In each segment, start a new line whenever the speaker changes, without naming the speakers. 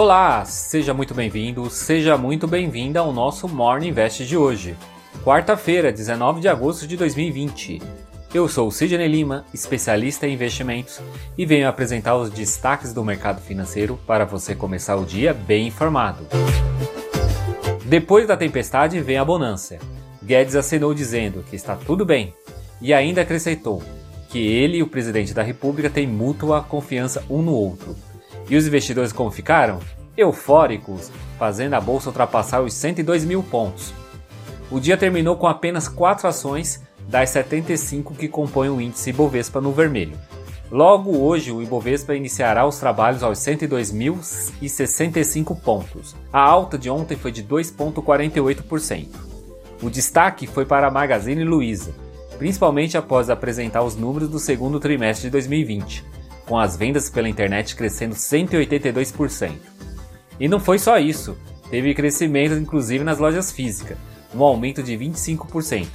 Olá, seja muito bem-vindo, seja muito bem-vinda ao nosso Morning Invest de hoje, quarta-feira, 19 de agosto de 2020. Eu sou o Sidney Lima, especialista em investimentos, e venho apresentar os destaques do mercado financeiro para você começar o dia bem informado. Depois da tempestade vem a bonança. Guedes acenou dizendo que está tudo bem e ainda acrescentou que ele e o presidente da República têm mútua confiança um no outro e os investidores como ficaram? Eufóricos, fazendo a bolsa ultrapassar os 102 mil pontos. O dia terminou com apenas 4 ações das 75 que compõem o índice Ibovespa no vermelho. Logo hoje, o Ibovespa iniciará os trabalhos aos 102.065 pontos. A alta de ontem foi de 2,48%. O destaque foi para a Magazine Luiza, principalmente após apresentar os números do segundo trimestre de 2020 com as vendas pela internet crescendo 182%. E não foi só isso, teve crescimento inclusive nas lojas físicas, um aumento de 25%,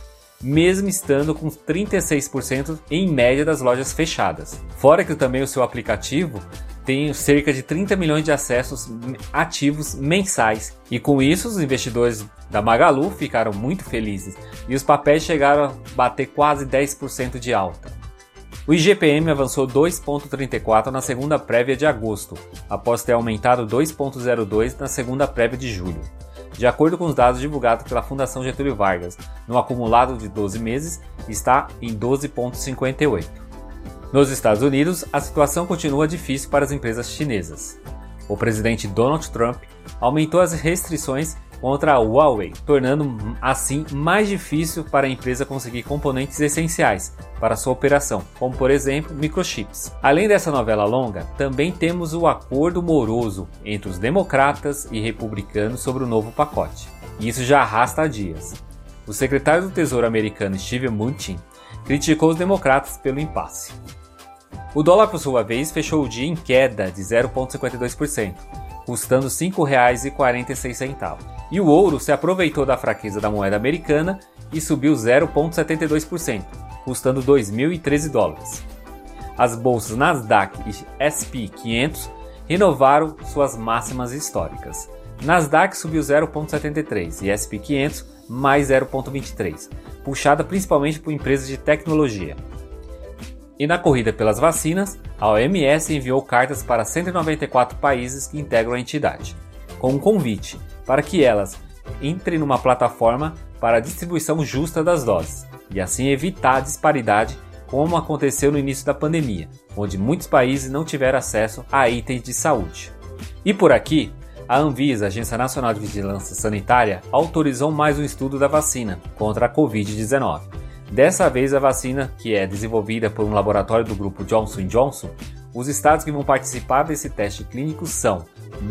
mesmo estando com 36% em média das lojas fechadas. Fora que também o seu aplicativo tem cerca de 30 milhões de acessos ativos mensais. E com isso, os investidores da Magalu ficaram muito felizes e os papéis chegaram a bater quase 10% de alta. O IGPM avançou 2,34 na segunda prévia de agosto, após ter aumentado 2,02 na segunda prévia de julho. De acordo com os dados divulgados pela Fundação Getúlio Vargas, no acumulado de 12 meses está em 12,58. Nos Estados Unidos, a situação continua difícil para as empresas chinesas. O presidente Donald Trump aumentou as restrições contra a Huawei, tornando assim mais difícil para a empresa conseguir componentes essenciais para sua operação, como por exemplo microchips. Além dessa novela longa, também temos o acordo moroso entre os democratas e republicanos sobre o novo pacote. E isso já arrasta dias. O secretário do Tesouro americano Steve Mnuchin criticou os democratas pelo impasse. O dólar, por sua vez, fechou o dia em queda de 0,52%, custando R$ 5,46 e o ouro se aproveitou da fraqueza da moeda americana e subiu 0,72%, custando 2.013 dólares. As bolsas Nasdaq e SP 500 renovaram suas máximas históricas. Nasdaq subiu 0,73 e SP 500 mais 0,23, puxada principalmente por empresas de tecnologia. E na corrida pelas vacinas, a OMS enviou cartas para 194 países que integram a entidade, com um convite para que elas entrem numa plataforma para a distribuição justa das doses e assim evitar a disparidade como aconteceu no início da pandemia, onde muitos países não tiveram acesso a itens de saúde. E por aqui, a Anvisa, Agência Nacional de Vigilância Sanitária, autorizou mais um estudo da vacina contra a Covid-19. Dessa vez, a vacina, que é desenvolvida por um laboratório do grupo Johnson Johnson, os estados que vão participar desse teste clínico são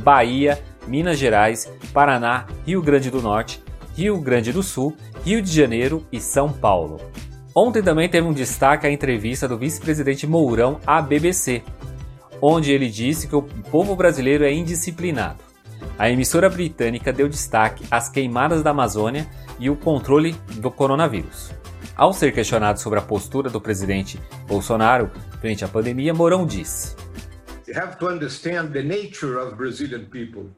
Bahia, Minas Gerais, Paraná, Rio Grande do Norte, Rio Grande do Sul, Rio de Janeiro e São Paulo. Ontem também teve um destaque a entrevista do vice-presidente Mourão à BBC, onde ele disse que o povo brasileiro é indisciplinado. A emissora britânica deu destaque às queimadas da Amazônia e o controle do coronavírus. Ao ser questionado sobre a postura do presidente Bolsonaro frente à pandemia, Mourão disse: You have to understand the nature of Brazilian people.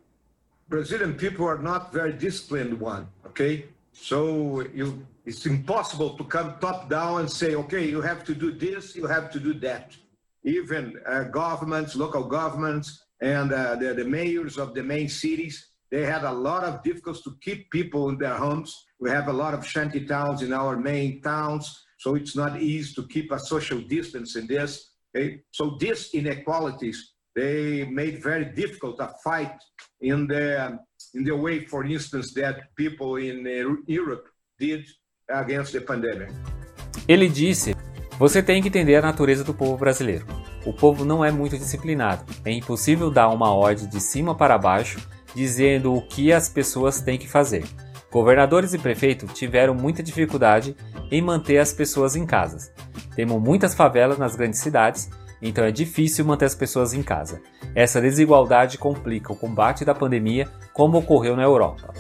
Brazilian people are not very disciplined one, okay? So you, it's impossible to come top down and say, okay, you have to do this, you have to do that. Even uh, governments, local governments, and uh, the, the mayors of the main cities, they had a lot of difficulties to keep people in their homes. We have a lot of shanty towns in our main towns, so it's not easy to keep a social distance in this. Okay? So these inequalities they made very difficult a fight in the in the way, for instance, that people in uh, Europe did against the pandemic. Ele disse: "Você tem que entender a natureza do povo brasileiro. O povo não é muito disciplinado. É impossível dar uma ordem de cima para baixo dizendo o que as pessoas têm que fazer. Governadores e prefeitos tiveram muita dificuldade em manter as pessoas em casa. Temos muitas favelas nas grandes cidades então é difícil manter as pessoas em casa. Essa desigualdade complica o combate da pandemia, como ocorreu na Europa.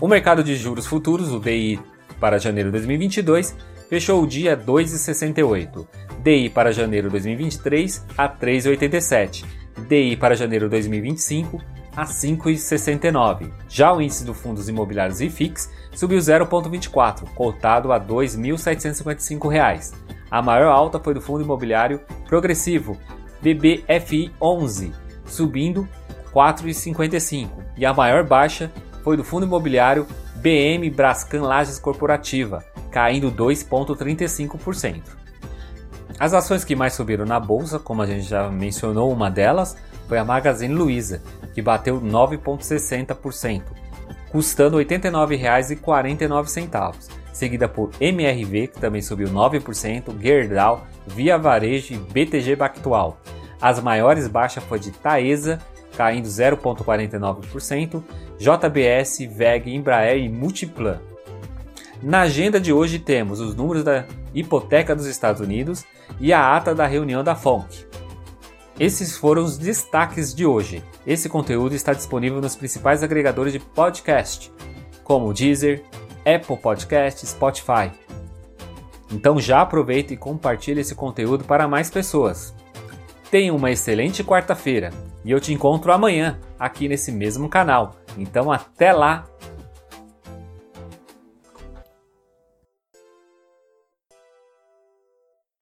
O mercado de juros futuros, o DI para janeiro de 2022, fechou o dia 2,68, DI para janeiro de 2023 a 3,87, DI para janeiro 2025 a 5,69. Já o índice do fundos imobiliários IFIX subiu 0,24, cotado a R$ 2.755. A maior alta foi do fundo imobiliário progressivo BBFI 11, subindo 4,55, e a maior baixa foi do fundo imobiliário BM Brascan Lages Corporativa, caindo 2,35%. As ações que mais subiram na bolsa, como a gente já mencionou, uma delas foi a Magazine Luiza, que bateu 9,60%, custando R$ 89,49, seguida por MRV, que também subiu 9%, Gerdau, Via Varejo e BTG Pactual. As maiores baixas foi de Taesa, caindo 0,49%, JBS, VEG, Embraer e Multiplan. Na agenda de hoje temos os números da hipoteca dos Estados Unidos e a ata da reunião da FONC. Esses foram os destaques de hoje. Esse conteúdo está disponível nos principais agregadores de podcast, como Deezer, Apple Podcast, Spotify. Então já aproveita e compartilhe esse conteúdo para mais pessoas. Tenha uma excelente quarta-feira e eu te encontro amanhã aqui nesse mesmo canal. Então até lá!